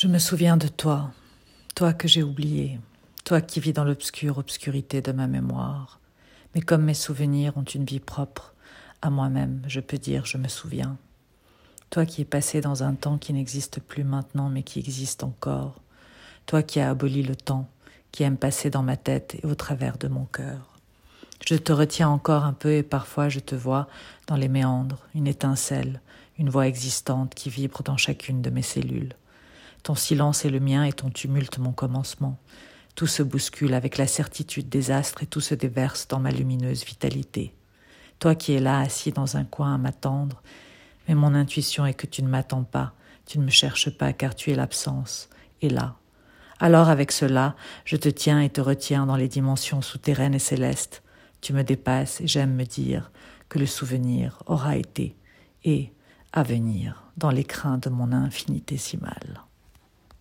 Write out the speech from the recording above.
Je me souviens de toi, toi que j'ai oublié, toi qui vis dans l'obscure obscurité de ma mémoire. Mais comme mes souvenirs ont une vie propre, à moi-même, je peux dire je me souviens. Toi qui es passé dans un temps qui n'existe plus maintenant mais qui existe encore. Toi qui as aboli le temps, qui aime passer dans ma tête et au travers de mon cœur. Je te retiens encore un peu et parfois je te vois dans les méandres, une étincelle, une voix existante qui vibre dans chacune de mes cellules. Ton silence est le mien et ton tumulte mon commencement. Tout se bouscule avec la certitude des astres et tout se déverse dans ma lumineuse vitalité. Toi qui es là assis dans un coin à m'attendre, mais mon intuition est que tu ne m'attends pas, tu ne me cherches pas car tu es l'absence, et là. Alors avec cela, je te tiens et te retiens dans les dimensions souterraines et célestes. Tu me dépasses et j'aime me dire que le souvenir aura été et à venir dans les crins de mon infinitésimale.